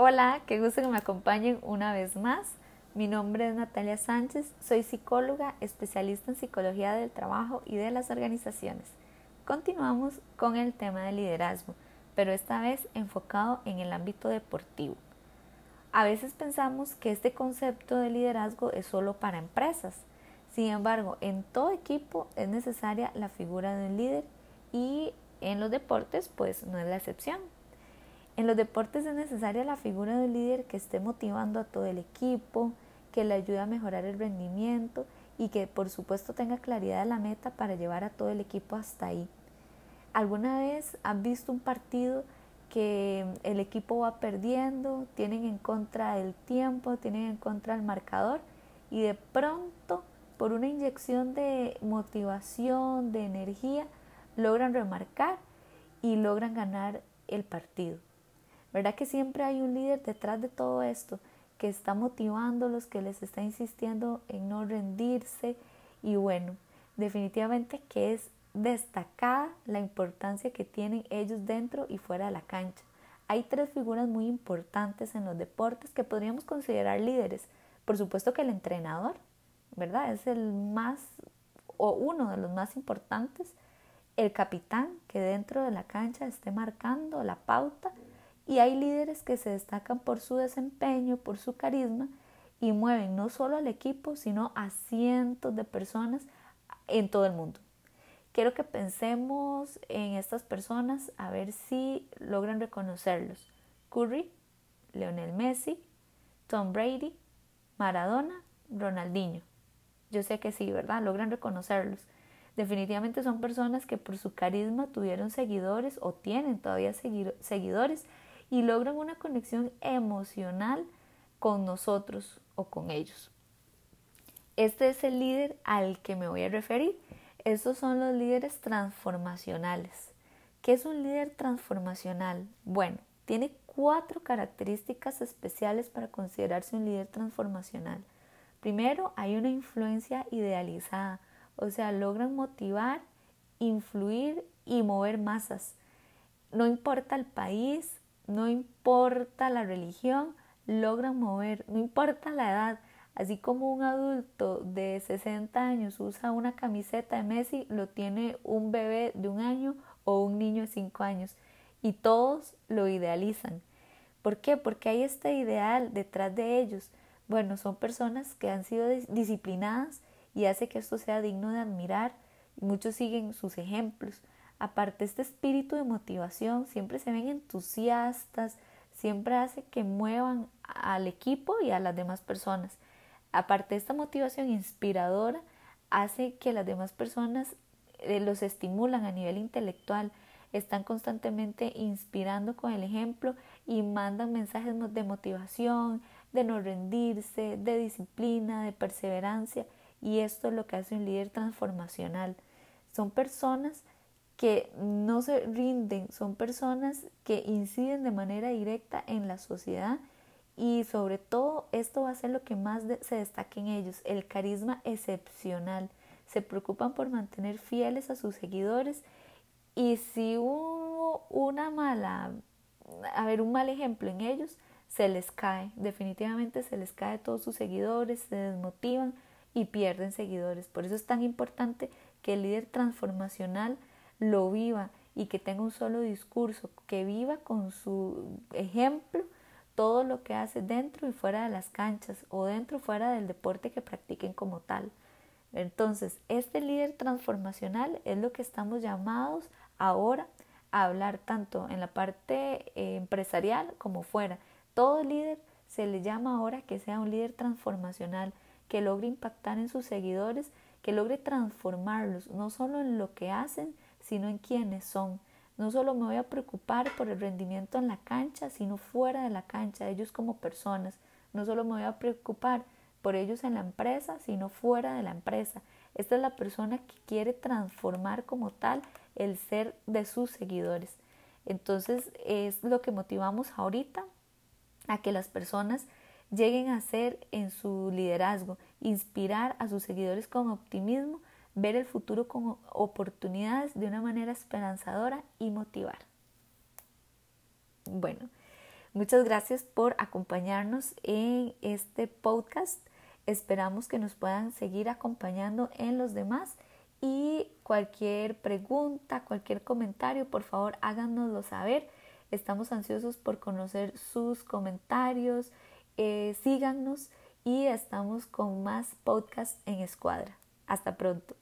Hola, qué gusto que me acompañen una vez más. Mi nombre es Natalia Sánchez, soy psicóloga, especialista en psicología del trabajo y de las organizaciones. Continuamos con el tema del liderazgo, pero esta vez enfocado en el ámbito deportivo. A veces pensamos que este concepto de liderazgo es solo para empresas. Sin embargo, en todo equipo es necesaria la figura de un líder y en los deportes pues no es la excepción. En los deportes es necesaria la figura de un líder que esté motivando a todo el equipo, que le ayude a mejorar el rendimiento y que por supuesto tenga claridad de la meta para llevar a todo el equipo hasta ahí. ¿Alguna vez has visto un partido que el equipo va perdiendo, tienen en contra el tiempo, tienen en contra el marcador y de pronto por una inyección de motivación, de energía, logran remarcar y logran ganar el partido? ¿Verdad que siempre hay un líder detrás de todo esto que está motivándolos, que les está insistiendo en no rendirse? Y bueno, definitivamente que es destacada la importancia que tienen ellos dentro y fuera de la cancha. Hay tres figuras muy importantes en los deportes que podríamos considerar líderes. Por supuesto que el entrenador, ¿verdad? Es el más o uno de los más importantes. El capitán que dentro de la cancha esté marcando la pauta y hay líderes que se destacan por su desempeño, por su carisma y mueven no solo al equipo, sino a cientos de personas en todo el mundo. Quiero que pensemos en estas personas a ver si logran reconocerlos. Curry, Lionel Messi, Tom Brady, Maradona, Ronaldinho. Yo sé que sí, ¿verdad? Logran reconocerlos. Definitivamente son personas que por su carisma tuvieron seguidores o tienen todavía seguidores y logran una conexión emocional con nosotros o con ellos. Este es el líder al que me voy a referir. Estos son los líderes transformacionales. ¿Qué es un líder transformacional? Bueno, tiene cuatro características especiales para considerarse un líder transformacional. Primero, hay una influencia idealizada, o sea, logran motivar, influir y mover masas. No importa el país, no importa la religión, logran mover, no importa la edad. Así como un adulto de 60 años usa una camiseta de Messi, lo tiene un bebé de un año o un niño de 5 años. Y todos lo idealizan. ¿Por qué? Porque hay este ideal detrás de ellos. Bueno, son personas que han sido disciplinadas y hace que esto sea digno de admirar. Muchos siguen sus ejemplos. Aparte, este espíritu de motivación siempre se ven entusiastas, siempre hace que muevan al equipo y a las demás personas. Aparte, esta motivación inspiradora hace que las demás personas eh, los estimulan a nivel intelectual, están constantemente inspirando con el ejemplo y mandan mensajes de motivación, de no rendirse, de disciplina, de perseverancia y esto es lo que hace un líder transformacional. Son personas que no se rinden, son personas que inciden de manera directa en la sociedad y sobre todo esto va a ser lo que más se destaque en ellos, el carisma excepcional. Se preocupan por mantener fieles a sus seguidores y si hubo una mala, a ver, un mal ejemplo en ellos, se les cae, definitivamente se les cae todos sus seguidores, se desmotivan y pierden seguidores. Por eso es tan importante que el líder transformacional lo viva y que tenga un solo discurso, que viva con su ejemplo todo lo que hace dentro y fuera de las canchas o dentro y fuera del deporte que practiquen como tal. Entonces, este líder transformacional es lo que estamos llamados ahora a hablar tanto en la parte eh, empresarial como fuera. Todo líder se le llama ahora que sea un líder transformacional, que logre impactar en sus seguidores, que logre transformarlos, no solo en lo que hacen, sino en quiénes son. No solo me voy a preocupar por el rendimiento en la cancha, sino fuera de la cancha, ellos como personas. No solo me voy a preocupar por ellos en la empresa, sino fuera de la empresa. Esta es la persona que quiere transformar como tal el ser de sus seguidores. Entonces es lo que motivamos ahorita a que las personas lleguen a ser en su liderazgo, inspirar a sus seguidores con optimismo ver el futuro con oportunidades de una manera esperanzadora y motivar. Bueno, Muchas gracias por acompañarnos en este podcast. Esperamos que nos puedan seguir acompañando en los demás y cualquier pregunta, cualquier comentario, por favor háganoslo saber. Estamos ansiosos por conocer sus comentarios. Eh, síganos y estamos con más podcasts en Escuadra. Hasta pronto.